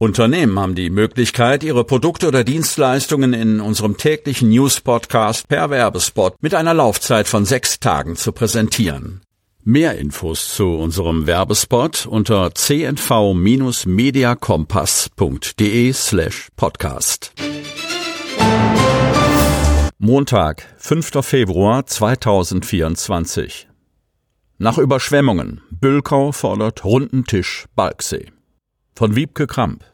Unternehmen haben die Möglichkeit, ihre Produkte oder Dienstleistungen in unserem täglichen News-Podcast per Werbespot mit einer Laufzeit von sechs Tagen zu präsentieren. Mehr Infos zu unserem Werbespot unter cnv-mediakompass.de slash podcast. Montag, 5. Februar 2024. Nach Überschwemmungen. Bülkau fordert runden Tisch Balksee von Wiebke Kramp.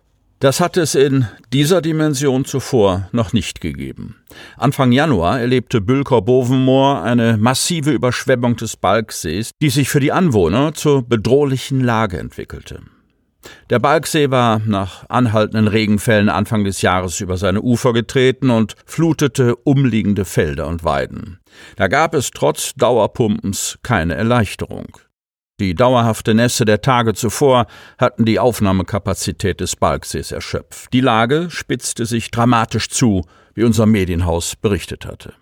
Das hat es in dieser Dimension zuvor noch nicht gegeben. Anfang Januar erlebte Bülkau-Bovenmoor eine massive Überschwemmung des Balksees, die sich für die Anwohner zur bedrohlichen Lage entwickelte. Der Balksee war nach anhaltenden Regenfällen Anfang des Jahres über seine Ufer getreten und flutete umliegende Felder und Weiden. Da gab es trotz Dauerpumpens keine Erleichterung. Die dauerhafte Nässe der Tage zuvor hatten die Aufnahmekapazität des Balksees erschöpft. Die Lage spitzte sich dramatisch zu, wie unser Medienhaus berichtet hatte.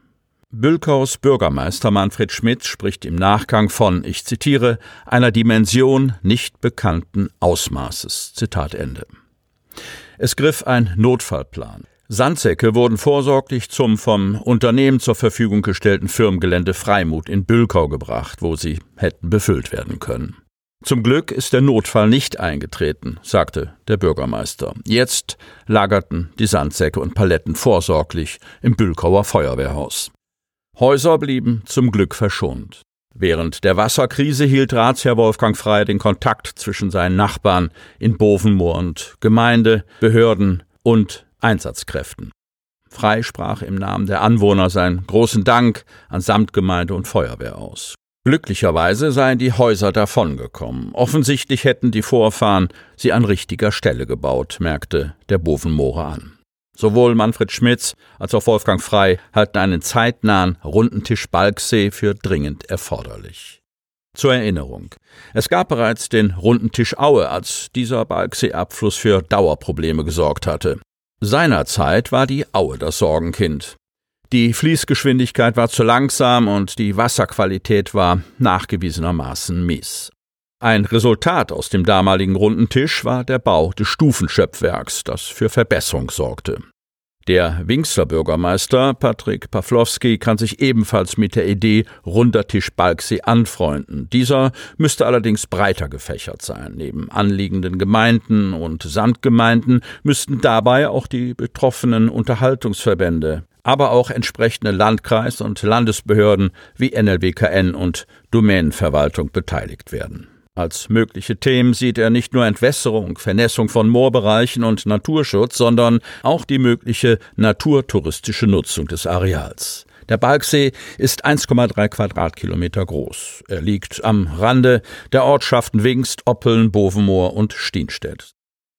Bülkaus Bürgermeister Manfred Schmidt spricht im Nachgang von, ich zitiere, einer Dimension nicht bekannten Ausmaßes. Zitat Ende. Es griff ein Notfallplan. Sandsäcke wurden vorsorglich zum vom Unternehmen zur Verfügung gestellten Firmengelände Freimut in Bülkau gebracht, wo sie hätten befüllt werden können. Zum Glück ist der Notfall nicht eingetreten, sagte der Bürgermeister. Jetzt lagerten die Sandsäcke und Paletten vorsorglich im Bülkauer Feuerwehrhaus. Häuser blieben zum Glück verschont. Während der Wasserkrise hielt Ratsherr Wolfgang Frey den Kontakt zwischen seinen Nachbarn in Bovenmoor und Gemeinde, Behörden und Einsatzkräften. Frei sprach im Namen der Anwohner seinen großen Dank an Samtgemeinde und Feuerwehr aus. Glücklicherweise seien die Häuser davongekommen. Offensichtlich hätten die Vorfahren sie an richtiger Stelle gebaut, merkte der Bovenmoore an. Sowohl Manfred Schmitz als auch Wolfgang Frei halten einen zeitnahen Rundentisch Balksee für dringend erforderlich. Zur Erinnerung. Es gab bereits den Rundentisch Aue, als dieser Balksee-Abfluss für Dauerprobleme gesorgt hatte. Seinerzeit war die Aue das Sorgenkind. Die Fließgeschwindigkeit war zu langsam und die Wasserqualität war nachgewiesenermaßen mies. Ein Resultat aus dem damaligen runden Tisch war der Bau des Stufenschöpfwerks, das für Verbesserung sorgte. Der Wingsler Bürgermeister Patrick Pawlowski kann sich ebenfalls mit der Idee runder Tisch Balksee anfreunden. Dieser müsste allerdings breiter gefächert sein. Neben anliegenden Gemeinden und Sandgemeinden müssten dabei auch die betroffenen Unterhaltungsverbände, aber auch entsprechende Landkreis- und Landesbehörden wie NLWKN und Domänenverwaltung beteiligt werden. Als mögliche Themen sieht er nicht nur Entwässerung, Vernässung von Moorbereichen und Naturschutz, sondern auch die mögliche naturtouristische Nutzung des Areals. Der Balksee ist 1,3 Quadratkilometer groß. Er liegt am Rande der Ortschaften Wingst, Oppeln, Bovenmoor und Stienstedt.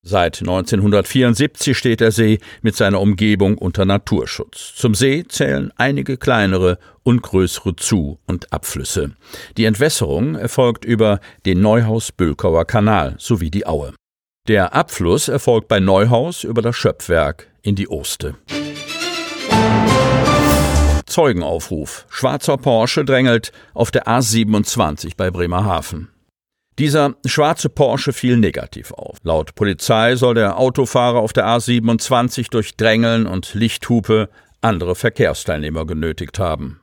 Seit 1974 steht der See mit seiner Umgebung unter Naturschutz. Zum See zählen einige kleinere und größere Zu- und Abflüsse. Die Entwässerung erfolgt über den Neuhaus-Bülkauer Kanal sowie die Aue. Der Abfluss erfolgt bei Neuhaus über das Schöpfwerk in die Oste. Zeugenaufruf. Schwarzer Porsche drängelt auf der A27 bei Bremerhaven. Dieser schwarze Porsche fiel negativ auf. Laut Polizei soll der Autofahrer auf der A27 durch Drängeln und Lichthupe andere Verkehrsteilnehmer genötigt haben.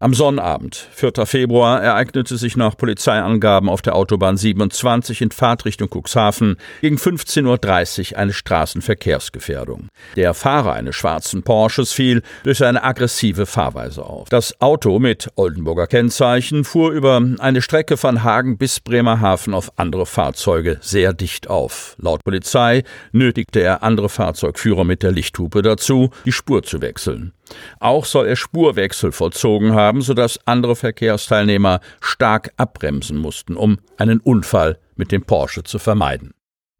Am Sonnabend, 4. Februar, ereignete sich nach Polizeiangaben auf der Autobahn 27 in Fahrtrichtung Cuxhaven gegen 15.30 Uhr eine Straßenverkehrsgefährdung. Der Fahrer eines schwarzen Porsches fiel durch seine aggressive Fahrweise auf. Das Auto mit Oldenburger Kennzeichen fuhr über eine Strecke von Hagen bis Bremerhaven auf andere Fahrzeuge sehr dicht auf. Laut Polizei nötigte er andere Fahrzeugführer mit der Lichthupe dazu, die Spur zu wechseln. Auch soll er Spurwechsel vollzogen haben, sodass andere Verkehrsteilnehmer stark abbremsen mussten, um einen Unfall mit dem Porsche zu vermeiden.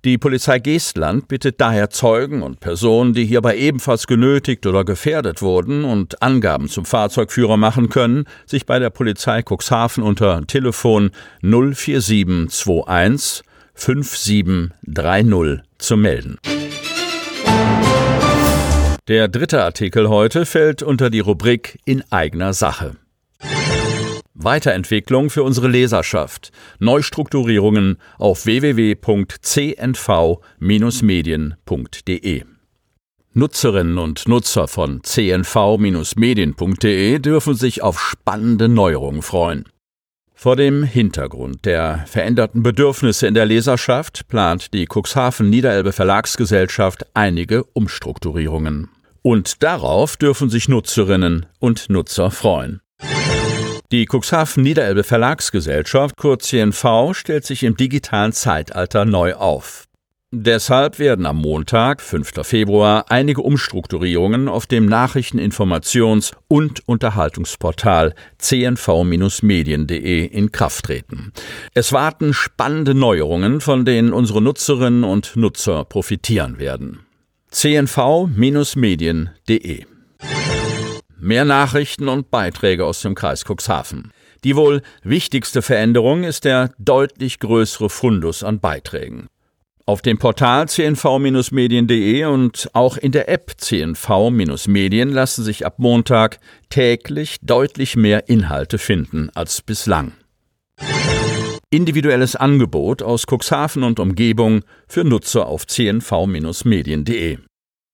Die Polizei Geestland bittet daher Zeugen und Personen, die hierbei ebenfalls genötigt oder gefährdet wurden und Angaben zum Fahrzeugführer machen können, sich bei der Polizei Cuxhaven unter Telefon 04721 5730 zu melden. Der dritte Artikel heute fällt unter die Rubrik in eigener Sache. Weiterentwicklung für unsere Leserschaft. Neustrukturierungen auf www.cnv-medien.de. Nutzerinnen und Nutzer von cnv-medien.de dürfen sich auf spannende Neuerungen freuen. Vor dem Hintergrund der veränderten Bedürfnisse in der Leserschaft plant die Cuxhaven Niederelbe Verlagsgesellschaft einige Umstrukturierungen. Und darauf dürfen sich Nutzerinnen und Nutzer freuen. Die Cuxhaven Niederelbe Verlagsgesellschaft, kurz CNV, stellt sich im digitalen Zeitalter neu auf. Deshalb werden am Montag, 5. Februar, einige Umstrukturierungen auf dem Nachrichteninformations- und Unterhaltungsportal cnv-medien.de in Kraft treten. Es warten spannende Neuerungen, von denen unsere Nutzerinnen und Nutzer profitieren werden. cnv-medien.de Mehr Nachrichten und Beiträge aus dem Kreis Cuxhaven. Die wohl wichtigste Veränderung ist der deutlich größere Fundus an Beiträgen. Auf dem Portal cnv-medien.de und auch in der App cnv-medien lassen sich ab Montag täglich deutlich mehr Inhalte finden als bislang. Individuelles Angebot aus Cuxhaven und Umgebung für Nutzer auf cnv-medien.de.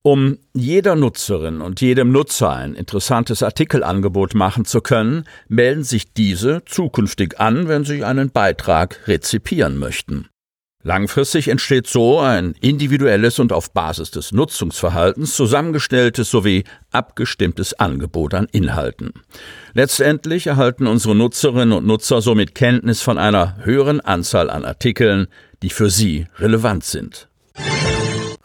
Um jeder Nutzerin und jedem Nutzer ein interessantes Artikelangebot machen zu können, melden sich diese zukünftig an, wenn sie einen Beitrag rezipieren möchten. Langfristig entsteht so ein individuelles und auf Basis des Nutzungsverhaltens zusammengestelltes sowie abgestimmtes Angebot an Inhalten. Letztendlich erhalten unsere Nutzerinnen und Nutzer somit Kenntnis von einer höheren Anzahl an Artikeln, die für sie relevant sind.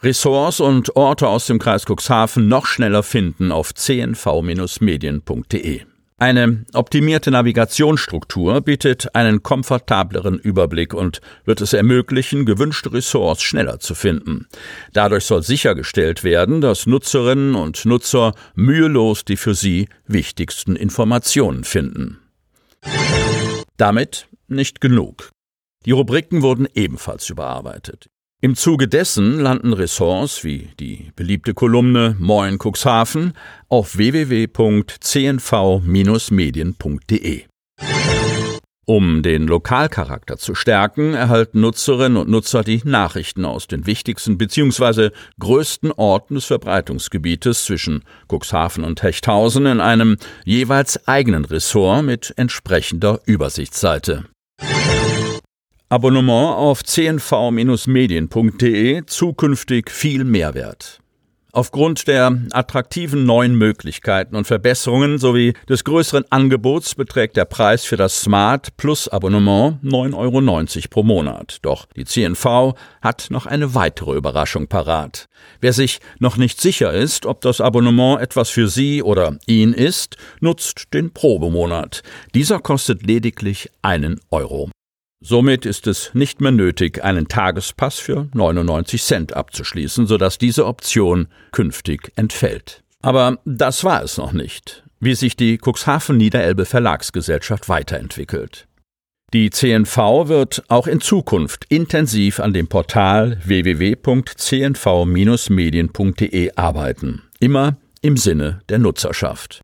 Ressorts und Orte aus dem Kreis Cuxhaven noch schneller finden auf cnv-medien.de. Eine optimierte Navigationsstruktur bietet einen komfortableren Überblick und wird es ermöglichen, gewünschte Ressorts schneller zu finden. Dadurch soll sichergestellt werden, dass Nutzerinnen und Nutzer mühelos die für sie wichtigsten Informationen finden. Damit nicht genug. Die Rubriken wurden ebenfalls überarbeitet. Im Zuge dessen landen Ressorts wie die beliebte Kolumne Moin Cuxhaven auf www.cnv-medien.de. Um den Lokalcharakter zu stärken, erhalten Nutzerinnen und Nutzer die Nachrichten aus den wichtigsten bzw. größten Orten des Verbreitungsgebietes zwischen Cuxhaven und Hechthausen in einem jeweils eigenen Ressort mit entsprechender Übersichtsseite. Abonnement auf cnv-medien.de zukünftig viel Mehrwert. Aufgrund der attraktiven neuen Möglichkeiten und Verbesserungen sowie des größeren Angebots beträgt der Preis für das Smart Plus Abonnement 9,90 Euro pro Monat. Doch die CNV hat noch eine weitere Überraschung parat. Wer sich noch nicht sicher ist, ob das Abonnement etwas für Sie oder ihn ist, nutzt den Probemonat. Dieser kostet lediglich einen Euro. Somit ist es nicht mehr nötig, einen Tagespass für 99 Cent abzuschließen, sodass diese Option künftig entfällt. Aber das war es noch nicht, wie sich die Cuxhaven Niederelbe Verlagsgesellschaft weiterentwickelt. Die CNV wird auch in Zukunft intensiv an dem Portal www.cnv-medien.de arbeiten, immer im Sinne der Nutzerschaft.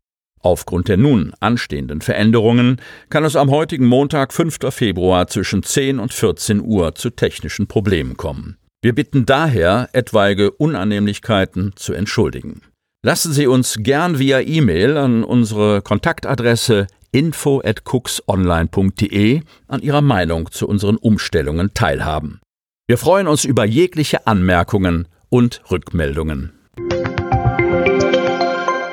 Aufgrund der nun anstehenden Veränderungen kann es am heutigen Montag, 5. Februar zwischen 10 und 14 Uhr zu technischen Problemen kommen. Wir bitten daher, etwaige Unannehmlichkeiten zu entschuldigen. Lassen Sie uns gern via E-Mail an unsere Kontaktadresse info@cooksonline.de an Ihrer Meinung zu unseren Umstellungen teilhaben. Wir freuen uns über jegliche Anmerkungen und Rückmeldungen.